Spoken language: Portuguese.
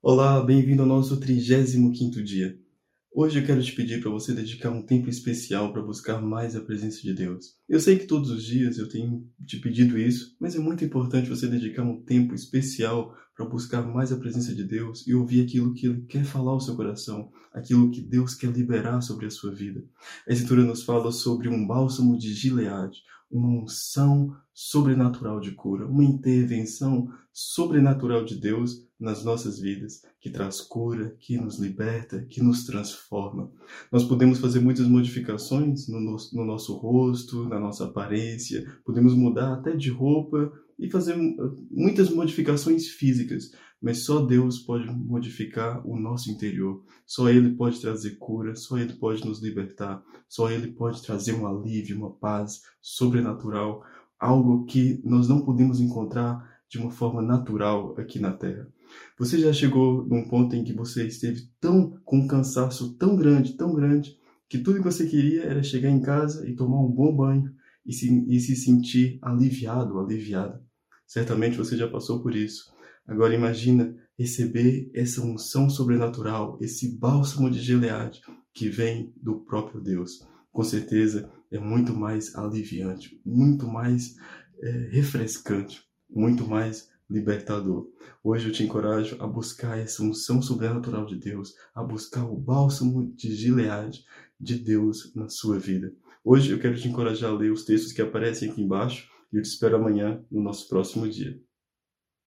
Olá, bem-vindo ao nosso 35º dia. Hoje eu quero te pedir para você dedicar um tempo especial para buscar mais a presença de Deus. Eu sei que todos os dias eu tenho te pedido isso, mas é muito importante você dedicar um tempo especial para buscar mais a presença de Deus e ouvir aquilo que Ele quer falar ao seu coração, aquilo que Deus quer liberar sobre a sua vida. A Escritura nos fala sobre um bálsamo de Gileade, uma unção sobrenatural de cura, uma intervenção sobrenatural de Deus nas nossas vidas, que traz cura, que nos liberta, que nos transforma. Nós podemos fazer muitas modificações no nosso, no nosso rosto, na nossa aparência, podemos mudar até de roupa e fazer muitas modificações físicas, mas só Deus pode modificar o nosso interior. Só Ele pode trazer cura, só Ele pode nos libertar, só Ele pode trazer um alívio, uma paz sobrenatural, algo que nós não podemos encontrar de uma forma natural aqui na Terra. Você já chegou num ponto em que você esteve tão com um cansaço tão grande, tão grande, que tudo que você queria era chegar em casa e tomar um bom banho e se, e se sentir aliviado, aliviada. Certamente você já passou por isso. Agora imagina receber essa unção sobrenatural, esse bálsamo de Gileade que vem do próprio Deus. Com certeza é muito mais aliviante, muito mais é, refrescante, muito mais libertador. Hoje eu te encorajo a buscar essa unção sobrenatural de Deus, a buscar o bálsamo de Gileade de Deus na sua vida. Hoje eu quero te encorajar a ler os textos que aparecem aqui embaixo e eu te espero amanhã no nosso próximo dia.